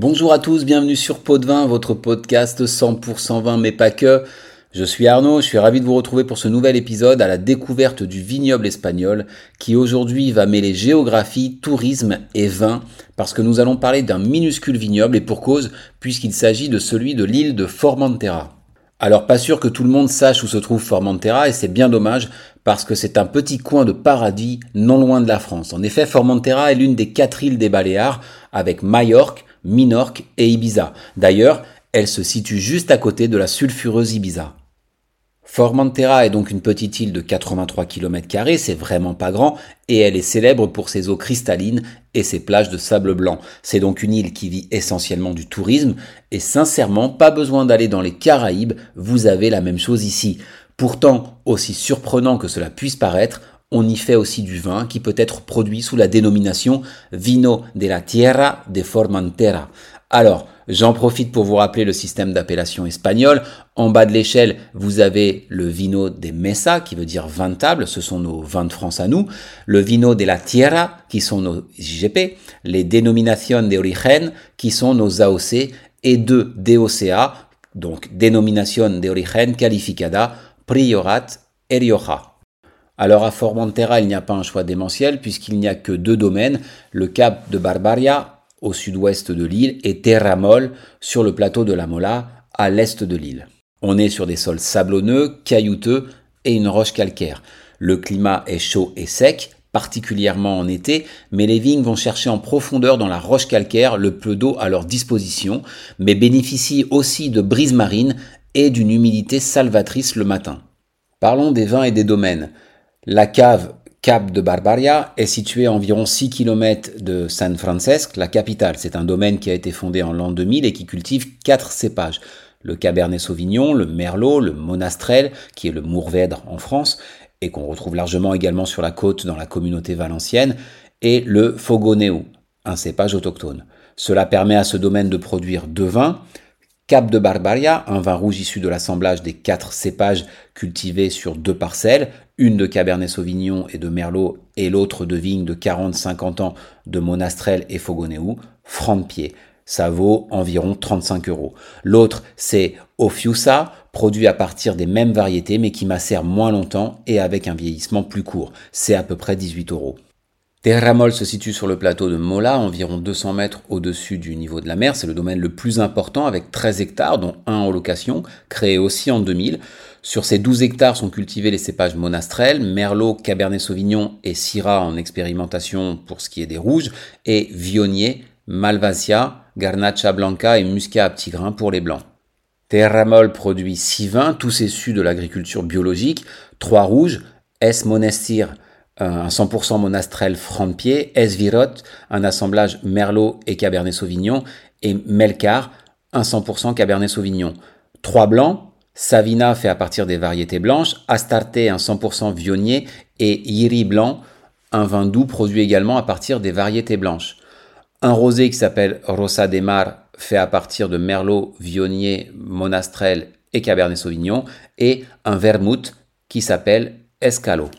Bonjour à tous, bienvenue sur Pot de Vin, votre podcast 100% vin mais pas que. Je suis Arnaud, je suis ravi de vous retrouver pour ce nouvel épisode à la découverte du vignoble espagnol qui aujourd'hui va mêler géographie, tourisme et vin parce que nous allons parler d'un minuscule vignoble et pour cause puisqu'il s'agit de celui de l'île de Formentera. Alors pas sûr que tout le monde sache où se trouve Formentera et c'est bien dommage parce que c'est un petit coin de paradis non loin de la France. En effet, Formentera est l'une des quatre îles des Baléares avec Majorque, Minorque et Ibiza. D'ailleurs, elle se situe juste à côté de la sulfureuse Ibiza. Formentera est donc une petite île de 83 km, c'est vraiment pas grand, et elle est célèbre pour ses eaux cristallines et ses plages de sable blanc. C'est donc une île qui vit essentiellement du tourisme, et sincèrement, pas besoin d'aller dans les Caraïbes, vous avez la même chose ici. Pourtant, aussi surprenant que cela puisse paraître, on y fait aussi du vin qui peut être produit sous la dénomination Vino de la Tierra de Formentera. Alors, J'en profite pour vous rappeler le système d'appellation espagnol. En bas de l'échelle, vous avez le vino de mesa, qui veut dire vin de table, ce sont nos vins de France à nous. Le vino de la tierra, qui sont nos IGP. Les dénominations de origen, qui sont nos AOC. Et deux DOCA, donc dénomination de origen calificada, priorat et rioja. Alors à Formentera, il n'y a pas un choix démentiel puisqu'il n'y a que deux domaines, le cap de Barbaria au sud-ouest de l'île, et Terramol sur le plateau de la Mola, à l'est de l'île. On est sur des sols sablonneux, caillouteux et une roche calcaire. Le climat est chaud et sec, particulièrement en été, mais les vignes vont chercher en profondeur dans la roche calcaire le peu d'eau à leur disposition, mais bénéficient aussi de brises marines et d'une humidité salvatrice le matin. Parlons des vins et des domaines. La cave Cap de Barbaria est situé à environ 6 km de San Francesc, la capitale. C'est un domaine qui a été fondé en l'an 2000 et qui cultive quatre cépages. Le Cabernet Sauvignon, le Merlot, le Monastrel, qui est le Mourvèdre en France, et qu'on retrouve largement également sur la côte dans la communauté valencienne, et le Fogoneu, un cépage autochtone. Cela permet à ce domaine de produire deux vins, Cap de Barbaria, un vin rouge issu de l'assemblage des quatre cépages cultivés sur deux parcelles, une de Cabernet Sauvignon et de Merlot et l'autre de vigne de 40-50 ans de Monastrel et Fogoneu, franc de pied. Ça vaut environ 35 euros. L'autre, c'est Ophiusa, produit à partir des mêmes variétés mais qui macère moins longtemps et avec un vieillissement plus court. C'est à peu près 18 euros. Terramol se situe sur le plateau de Mola, environ 200 mètres au-dessus du niveau de la mer. C'est le domaine le plus important avec 13 hectares, dont un en location, créé aussi en 2000. Sur ces 12 hectares sont cultivés les cépages Monastrel, Merlot, Cabernet Sauvignon et Syrah en expérimentation pour ce qui est des rouges, et Vionnier, Malvasia, Garnacha Blanca et Muscat à petits grains pour les blancs. Terramol produit 6 vins, tous issus de l'agriculture biologique, 3 rouges, S. Monestir, un 100% monastrel franc-pied, Esvirot, un assemblage Merlot et Cabernet Sauvignon, et Melcar, un 100% Cabernet Sauvignon. Trois blancs, Savina fait à partir des variétés blanches, Astarte un 100% Vionnier et Iri blanc, un vin doux produit également à partir des variétés blanches. Un rosé qui s'appelle Rosa de Mar fait à partir de Merlot, Vionnier, Monastrel et Cabernet Sauvignon et un vermouth qui s'appelle Escalo.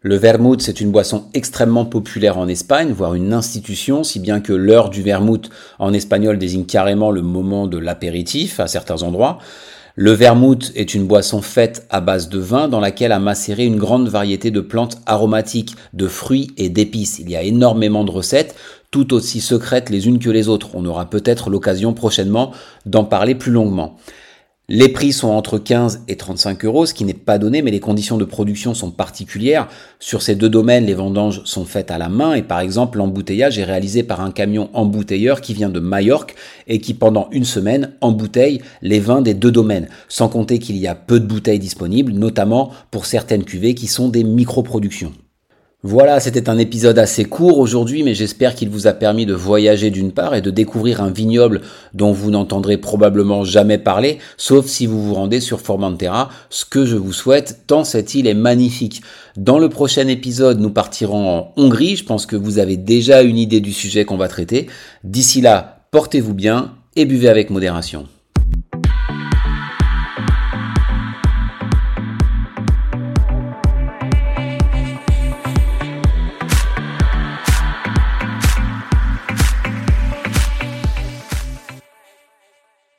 Le vermouth, c'est une boisson extrêmement populaire en Espagne, voire une institution, si bien que l'heure du vermouth en espagnol désigne carrément le moment de l'apéritif à certains endroits. Le vermouth est une boisson faite à base de vin dans laquelle a macéré une grande variété de plantes aromatiques, de fruits et d'épices. Il y a énormément de recettes, tout aussi secrètes les unes que les autres. On aura peut-être l'occasion prochainement d'en parler plus longuement. Les prix sont entre 15 et 35 euros, ce qui n'est pas donné, mais les conditions de production sont particulières. Sur ces deux domaines, les vendanges sont faites à la main et par exemple, l'embouteillage est réalisé par un camion embouteilleur qui vient de Majorque et qui pendant une semaine embouteille les vins des deux domaines. Sans compter qu'il y a peu de bouteilles disponibles, notamment pour certaines cuvées qui sont des micro-productions. Voilà, c'était un épisode assez court aujourd'hui, mais j'espère qu'il vous a permis de voyager d'une part et de découvrir un vignoble dont vous n'entendrez probablement jamais parler, sauf si vous vous rendez sur Formentera, ce que je vous souhaite, tant cette île est magnifique. Dans le prochain épisode, nous partirons en Hongrie, je pense que vous avez déjà une idée du sujet qu'on va traiter. D'ici là, portez-vous bien et buvez avec modération.